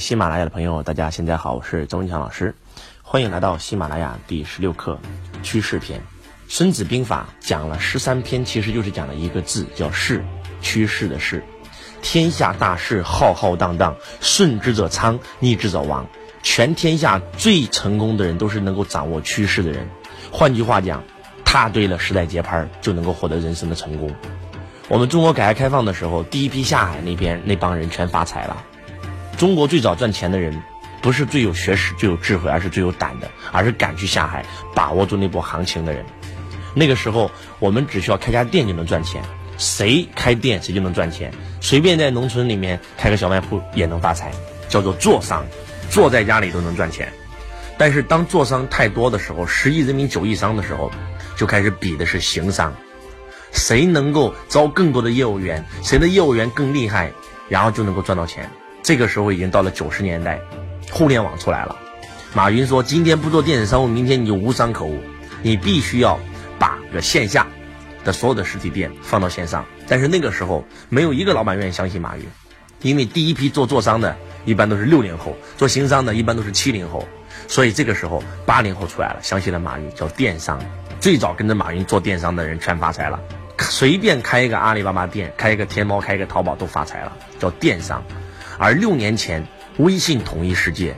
喜马拉雅的朋友，大家现在好，我是周文强老师，欢迎来到喜马拉雅第十六课趋势篇。孙子兵法讲了十三篇，其实就是讲了一个字，叫势，趋势的势。天下大势浩浩荡荡，顺之者昌，逆之者亡。全天下最成功的人都是能够掌握趋势的人。换句话讲，踏对了时代节拍，就能够获得人生的成功。我们中国改革开放的时候，第一批下海那边那帮人全发财了。中国最早赚钱的人，不是最有学识、最有智慧，而是最有胆的，而是敢去下海、把握住那波行情的人。那个时候，我们只需要开家店就能赚钱，谁开店谁就能赚钱，随便在农村里面开个小卖铺也能发财，叫做做商，坐在家里都能赚钱。但是当做商太多的时候，十亿人民九亿商的时候，就开始比的是行商，谁能够招更多的业务员，谁的业务员更厉害，然后就能够赚到钱。这个时候已经到了九十年代，互联网出来了。马云说：“今天不做电子商务，明天你就无商可无。你必须要把个线下的所有的实体店放到线上。”但是那个时候没有一个老板愿意相信马云，因为第一批做做商的一般都是六零后，做行商的一般都是七零后。所以这个时候八零后出来了，相信了马云，叫电商。最早跟着马云做电商的人全发财了，随便开一个阿里巴巴店，开一个天猫，开一个淘宝都发财了，叫电商。而六年前，微信统一世界，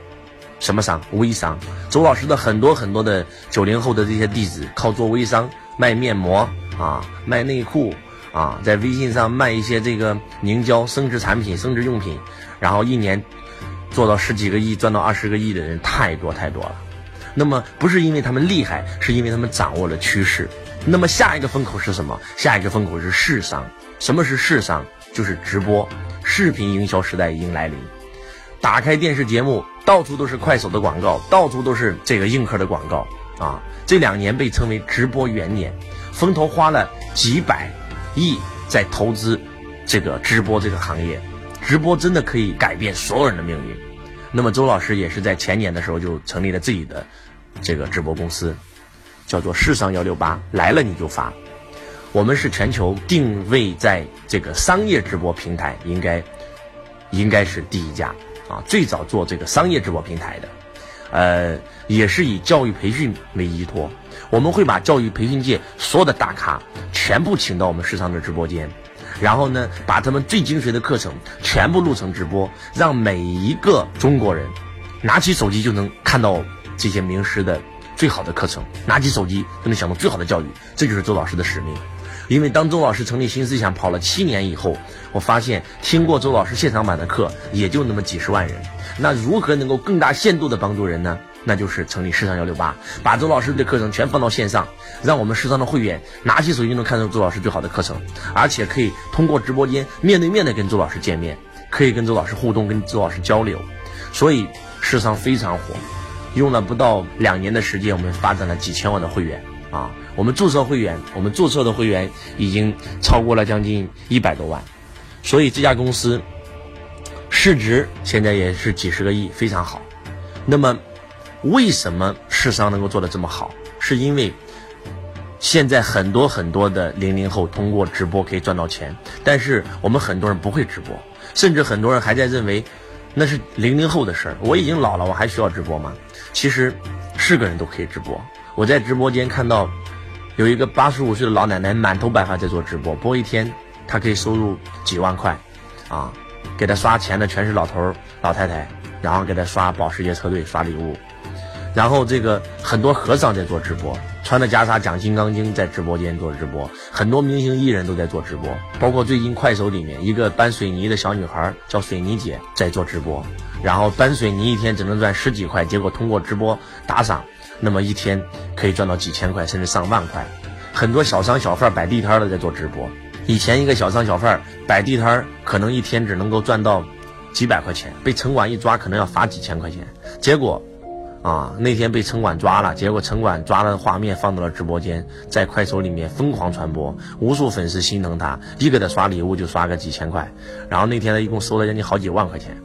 什么商？微商。周老师的很多很多的九零后的这些弟子，靠做微商卖面膜啊，卖内裤啊，在微信上卖一些这个凝胶、生殖产品、生殖用品，然后一年做到十几个亿、赚到二十个亿的人太多太多了。那么不是因为他们厉害，是因为他们掌握了趋势。那么下一个风口是什么？下一个风口是市商。什么是市商？就是直播。视频营销时代已经来临，打开电视节目，到处都是快手的广告，到处都是这个映客的广告啊！这两年被称为直播元年，风投花了几百亿在投资这个直播这个行业，直播真的可以改变所有人的命运。那么周老师也是在前年的时候就成立了自己的这个直播公司，叫做世上幺六八，来了你就发。我们是全球定位在这个商业直播平台，应该应该是第一家啊，最早做这个商业直播平台的，呃，也是以教育培训为依托。我们会把教育培训界所有的大咖全部请到我们市场的直播间，然后呢，把他们最精髓的课程全部录成直播，让每一个中国人拿起手机就能看到这些名师的最好的课程，拿起手机就能享受最好的教育。这就是周老师的使命。因为当周老师成立新思想跑了七年以后，我发现听过周老师现场版的课也就那么几十万人。那如何能够更大限度的帮助人呢？那就是成立时尚幺六八，把周老师的课程全放到线上，让我们时尚的会员拿起手机能看到周老师最好的课程，而且可以通过直播间面对面的跟周老师见面，可以跟周老师互动，跟周老师交流。所以市场非常火，用了不到两年的时间，我们发展了几千万的会员。啊，我们注册会员，我们注册的会员已经超过了将近一百多万，所以这家公司市值现在也是几十个亿，非常好。那么，为什么市商能够做得这么好？是因为现在很多很多的零零后通过直播可以赚到钱，但是我们很多人不会直播，甚至很多人还在认为那是零零后的事儿。我已经老了，我还需要直播吗？其实是个人都可以直播。我在直播间看到有一个八十五岁的老奶奶满头白发在做直播，播一天她可以收入几万块，啊，给她刷钱的全是老头、老太太，然后给她刷保时捷车队、刷礼物，然后这个很多和尚在做直播，穿着袈裟讲《金刚经》在直播间做直播，很多明星艺人都在做直播，包括最近快手里面一个搬水泥的小女孩叫水泥姐在做直播，然后搬水泥一天只能赚十几块，结果通过直播打赏。那么一天可以赚到几千块，甚至上万块。很多小商小贩摆地摊的在做直播。以前一个小商小贩摆地摊，可能一天只能够赚到几百块钱，被城管一抓，可能要罚几千块钱。结果，啊，那天被城管抓了，结果城管抓了画面放到了直播间，在快手里面疯狂传播，无数粉丝心疼他，一给他刷礼物就刷个几千块。然后那天他一共收了将近好几万块钱。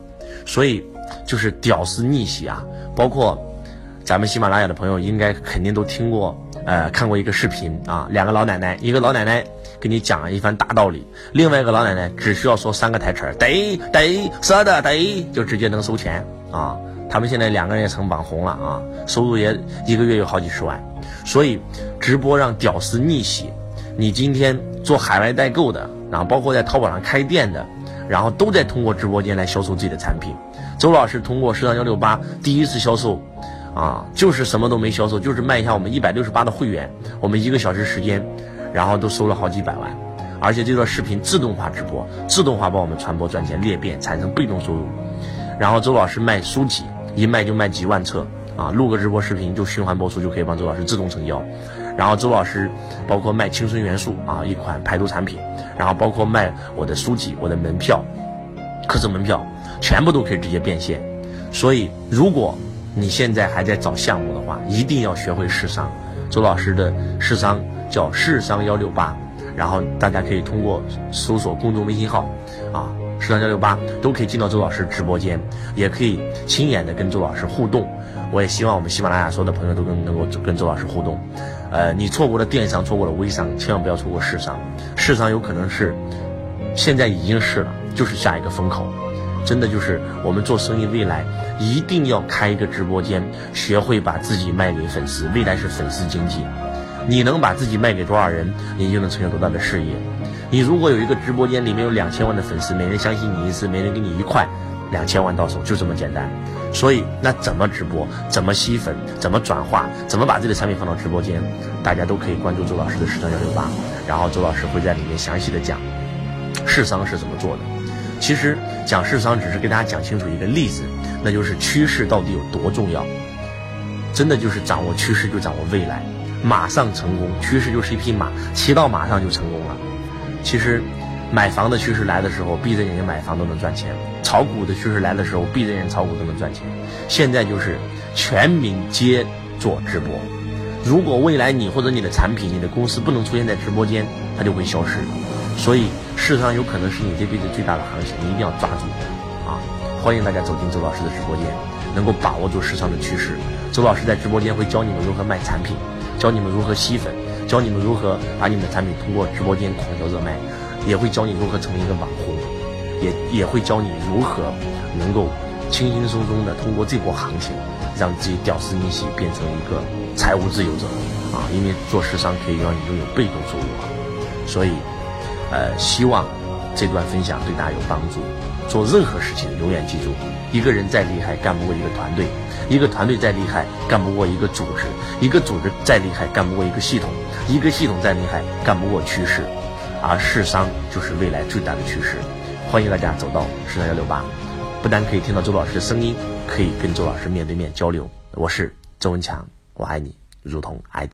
所以，就是屌丝逆袭啊，包括。咱们喜马拉雅的朋友应该肯定都听过，呃，看过一个视频啊，两个老奶奶，一个老奶奶给你讲了一番大道理；另外一个老奶奶只需要说三个台词儿，对对，是的对，就直接能收钱啊。他们现在两个人也成网红了啊，收入也一个月有好几十万。所以直播让屌丝逆袭。你今天做海外代购的，然后包括在淘宝上开店的，然后都在通过直播间来销售自己的产品。周老师通过时尚幺六八第一次销售，啊，就是什么都没销售，就是卖一下我们一百六十八的会员，我们一个小时时间，然后都收了好几百万，而且这段视频自动化直播，自动化帮我们传播赚钱裂变，产生被动收入。然后周老师卖书籍，一卖就卖几万册，啊，录个直播视频就循环播出，就可以帮周老师自动成交。然后周老师包括卖青春元素啊，一款排毒产品，然后包括卖我的书籍、我的门票、课程门票。全部都可以直接变现，所以如果你现在还在找项目的话，一定要学会试商。周老师的试商叫试商幺六八，然后大家可以通过搜索公众微信号，啊，试商幺六八都可以进到周老师直播间，也可以亲眼的跟周老师互动。我也希望我们喜马拉雅所有的朋友都跟能够跟周老师互动。呃，你错过了电商，错过了微商，千万不要错过市商。市商有可能是现在已经是了，就是下一个风口。真的就是我们做生意，未来一定要开一个直播间，学会把自己卖给粉丝。未来是粉丝经济，你能把自己卖给多少人，你就能成就多大的事业。你如果有一个直播间，里面有两千万的粉丝，每人相信你一次，每人给你一块，两千万到手就这么简单。所以，那怎么直播，怎么吸粉，怎么转化，怎么把自己的产品放到直播间，大家都可以关注周老师的时尚幺六八，然后周老师会在里面详细的讲，市商是怎么做的。其实讲市商只是给大家讲清楚一个例子，那就是趋势到底有多重要。真的就是掌握趋势就掌握未来，马上成功。趋势就是一匹马，骑到马上就成功了。其实，买房的趋势来的时候，闭着眼睛买房都能赚钱；炒股的趋势来的时候，闭着眼睛炒股都能赚钱。现在就是全民皆做直播。如果未来你或者你的产品、你的公司不能出现在直播间，它就会消失。所以，市场有可能是你这辈子最大的行情，你一定要抓住啊！欢迎大家走进周老师的直播间，能够把握住市场的趋势。周老师在直播间会教你们如何卖产品，教你们如何吸粉，教你们如何把你们的产品通过直播间狂销热卖，也会教你如何成为一个网红，也也会教你如何能够轻轻松松的通过这波行情，让自己屌丝逆袭，变成一个财务自由者啊！因为做时商可以让你拥有被动收入啊，所以。呃，希望这段分享对大家有帮助。做任何事情，永远记住，一个人再厉害，干不过一个团队；一个团队再厉害，干不过一个组织；一个组织再厉害，干不过一个系统；一个系统再厉害，干不过趋势。而市商就是未来最大的趋势。欢迎大家走到市商幺六八，不但可以听到周老师的声音，可以跟周老师面对面交流。我是周文强，我爱你，如同爱。